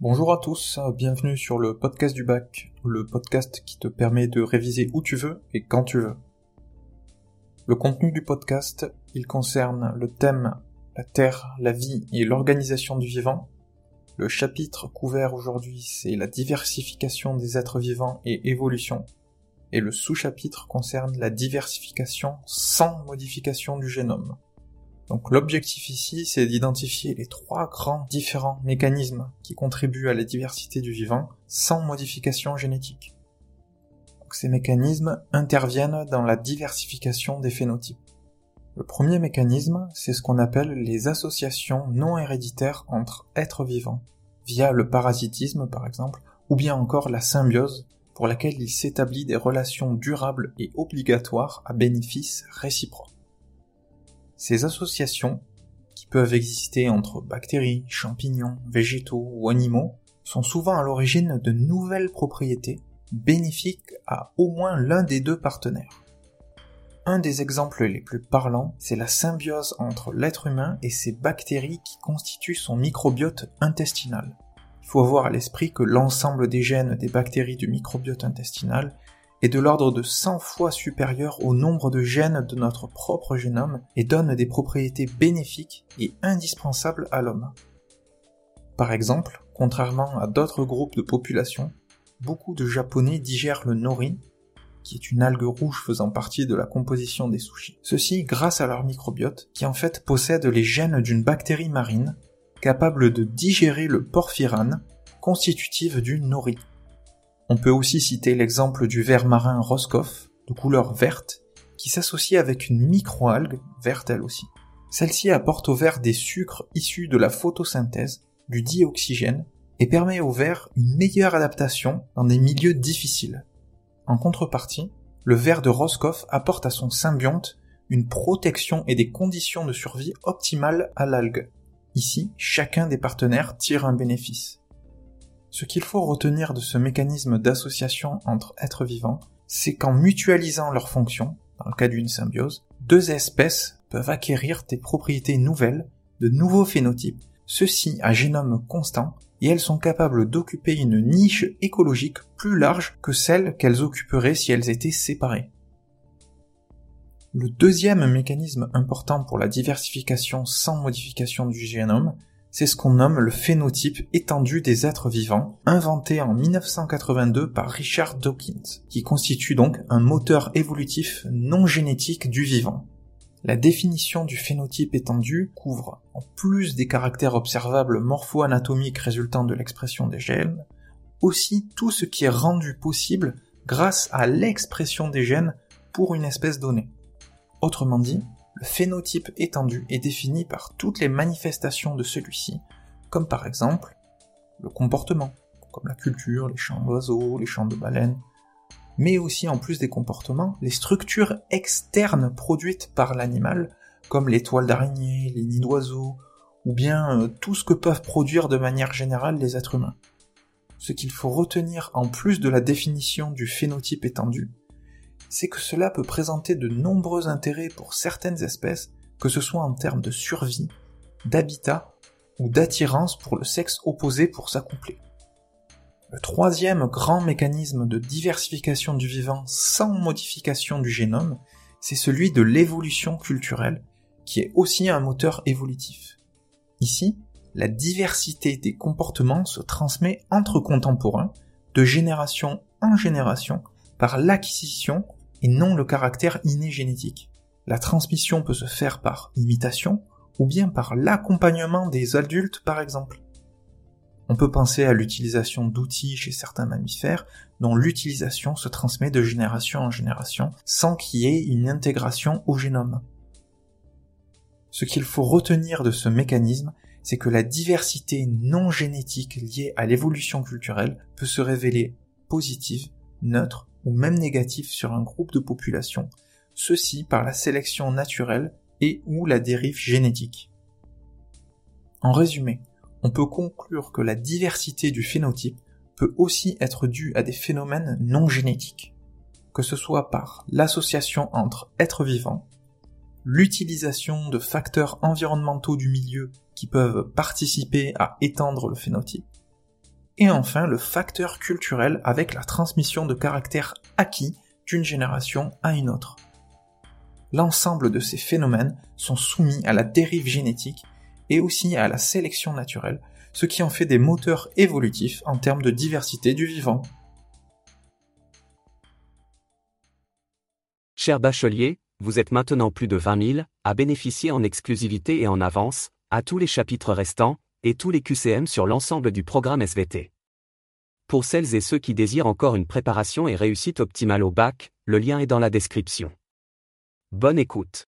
Bonjour à tous, bienvenue sur le podcast du bac, le podcast qui te permet de réviser où tu veux et quand tu veux. Le contenu du podcast, il concerne le thème la Terre, la vie et l'organisation du vivant. Le chapitre couvert aujourd'hui, c'est la diversification des êtres vivants et évolution. Et le sous-chapitre concerne la diversification sans modification du génome. Donc l'objectif ici, c'est d'identifier les trois grands différents mécanismes qui contribuent à la diversité du vivant sans modification génétique. Ces mécanismes interviennent dans la diversification des phénotypes. Le premier mécanisme, c'est ce qu'on appelle les associations non héréditaires entre êtres vivants, via le parasitisme par exemple, ou bien encore la symbiose, pour laquelle il s'établit des relations durables et obligatoires à bénéfice réciproque. Ces associations, qui peuvent exister entre bactéries, champignons, végétaux ou animaux, sont souvent à l'origine de nouvelles propriétés bénéfiques à au moins l'un des deux partenaires. Un des exemples les plus parlants, c'est la symbiose entre l'être humain et ces bactéries qui constituent son microbiote intestinal. Il faut avoir à l'esprit que l'ensemble des gènes des bactéries du microbiote intestinal est de l'ordre de 100 fois supérieur au nombre de gènes de notre propre génome et donne des propriétés bénéfiques et indispensables à l'homme. Par exemple, contrairement à d'autres groupes de population, beaucoup de Japonais digèrent le nori, qui est une algue rouge faisant partie de la composition des sushis. Ceci grâce à leur microbiote, qui en fait possède les gènes d'une bactérie marine capable de digérer le porphyrane, constitutive du nori. On peut aussi citer l'exemple du ver marin Roscoff, de couleur verte, qui s'associe avec une microalgue, verte elle aussi. Celle-ci apporte au ver des sucres issus de la photosynthèse, du dioxygène, et permet au ver une meilleure adaptation dans des milieux difficiles. En contrepartie, le ver de Roscoff apporte à son symbionte une protection et des conditions de survie optimales à l'algue. Ici, chacun des partenaires tire un bénéfice. Ce qu'il faut retenir de ce mécanisme d'association entre êtres vivants, c'est qu'en mutualisant leurs fonctions, dans le cas d'une symbiose, deux espèces peuvent acquérir des propriétés nouvelles, de nouveaux phénotypes, ceux-ci à génome constant, et elles sont capables d'occuper une niche écologique plus large que celle qu'elles occuperaient si elles étaient séparées. Le deuxième mécanisme important pour la diversification sans modification du génome, c'est ce qu'on nomme le phénotype étendu des êtres vivants, inventé en 1982 par Richard Dawkins, qui constitue donc un moteur évolutif non génétique du vivant. La définition du phénotype étendu couvre, en plus des caractères observables morpho-anatomiques résultant de l'expression des gènes, aussi tout ce qui est rendu possible grâce à l'expression des gènes pour une espèce donnée. Autrement dit, le phénotype étendu est défini par toutes les manifestations de celui-ci, comme par exemple le comportement, comme la culture, les chants d'oiseaux, les chants de baleines, mais aussi en plus des comportements, les structures externes produites par l'animal, comme les toiles d'araignée, les nids d'oiseaux, ou bien euh, tout ce que peuvent produire de manière générale les êtres humains. Ce qu'il faut retenir en plus de la définition du phénotype étendu, c'est que cela peut présenter de nombreux intérêts pour certaines espèces, que ce soit en termes de survie, d'habitat ou d'attirance pour le sexe opposé pour s'accoupler. Le troisième grand mécanisme de diversification du vivant sans modification du génome, c'est celui de l'évolution culturelle, qui est aussi un moteur évolutif. Ici, la diversité des comportements se transmet entre contemporains, de génération en génération, par l'acquisition et non le caractère inné génétique. La transmission peut se faire par imitation ou bien par l'accompagnement des adultes par exemple. On peut penser à l'utilisation d'outils chez certains mammifères dont l'utilisation se transmet de génération en génération sans qu'il y ait une intégration au génome. Ce qu'il faut retenir de ce mécanisme, c'est que la diversité non génétique liée à l'évolution culturelle peut se révéler positive, neutre ou même négatif sur un groupe de population, ceci par la sélection naturelle et ou la dérive génétique. En résumé, on peut conclure que la diversité du phénotype peut aussi être due à des phénomènes non génétiques, que ce soit par l'association entre êtres vivants, l'utilisation de facteurs environnementaux du milieu qui peuvent participer à étendre le phénotype, et enfin le facteur culturel avec la transmission de caractères acquis d'une génération à une autre. L'ensemble de ces phénomènes sont soumis à la dérive génétique et aussi à la sélection naturelle, ce qui en fait des moteurs évolutifs en termes de diversité du vivant. Cher bachelier, vous êtes maintenant plus de 20 000 à bénéficier en exclusivité et en avance, à tous les chapitres restants, et tous les QCM sur l'ensemble du programme SVT. Pour celles et ceux qui désirent encore une préparation et réussite optimale au bac, le lien est dans la description. Bonne écoute.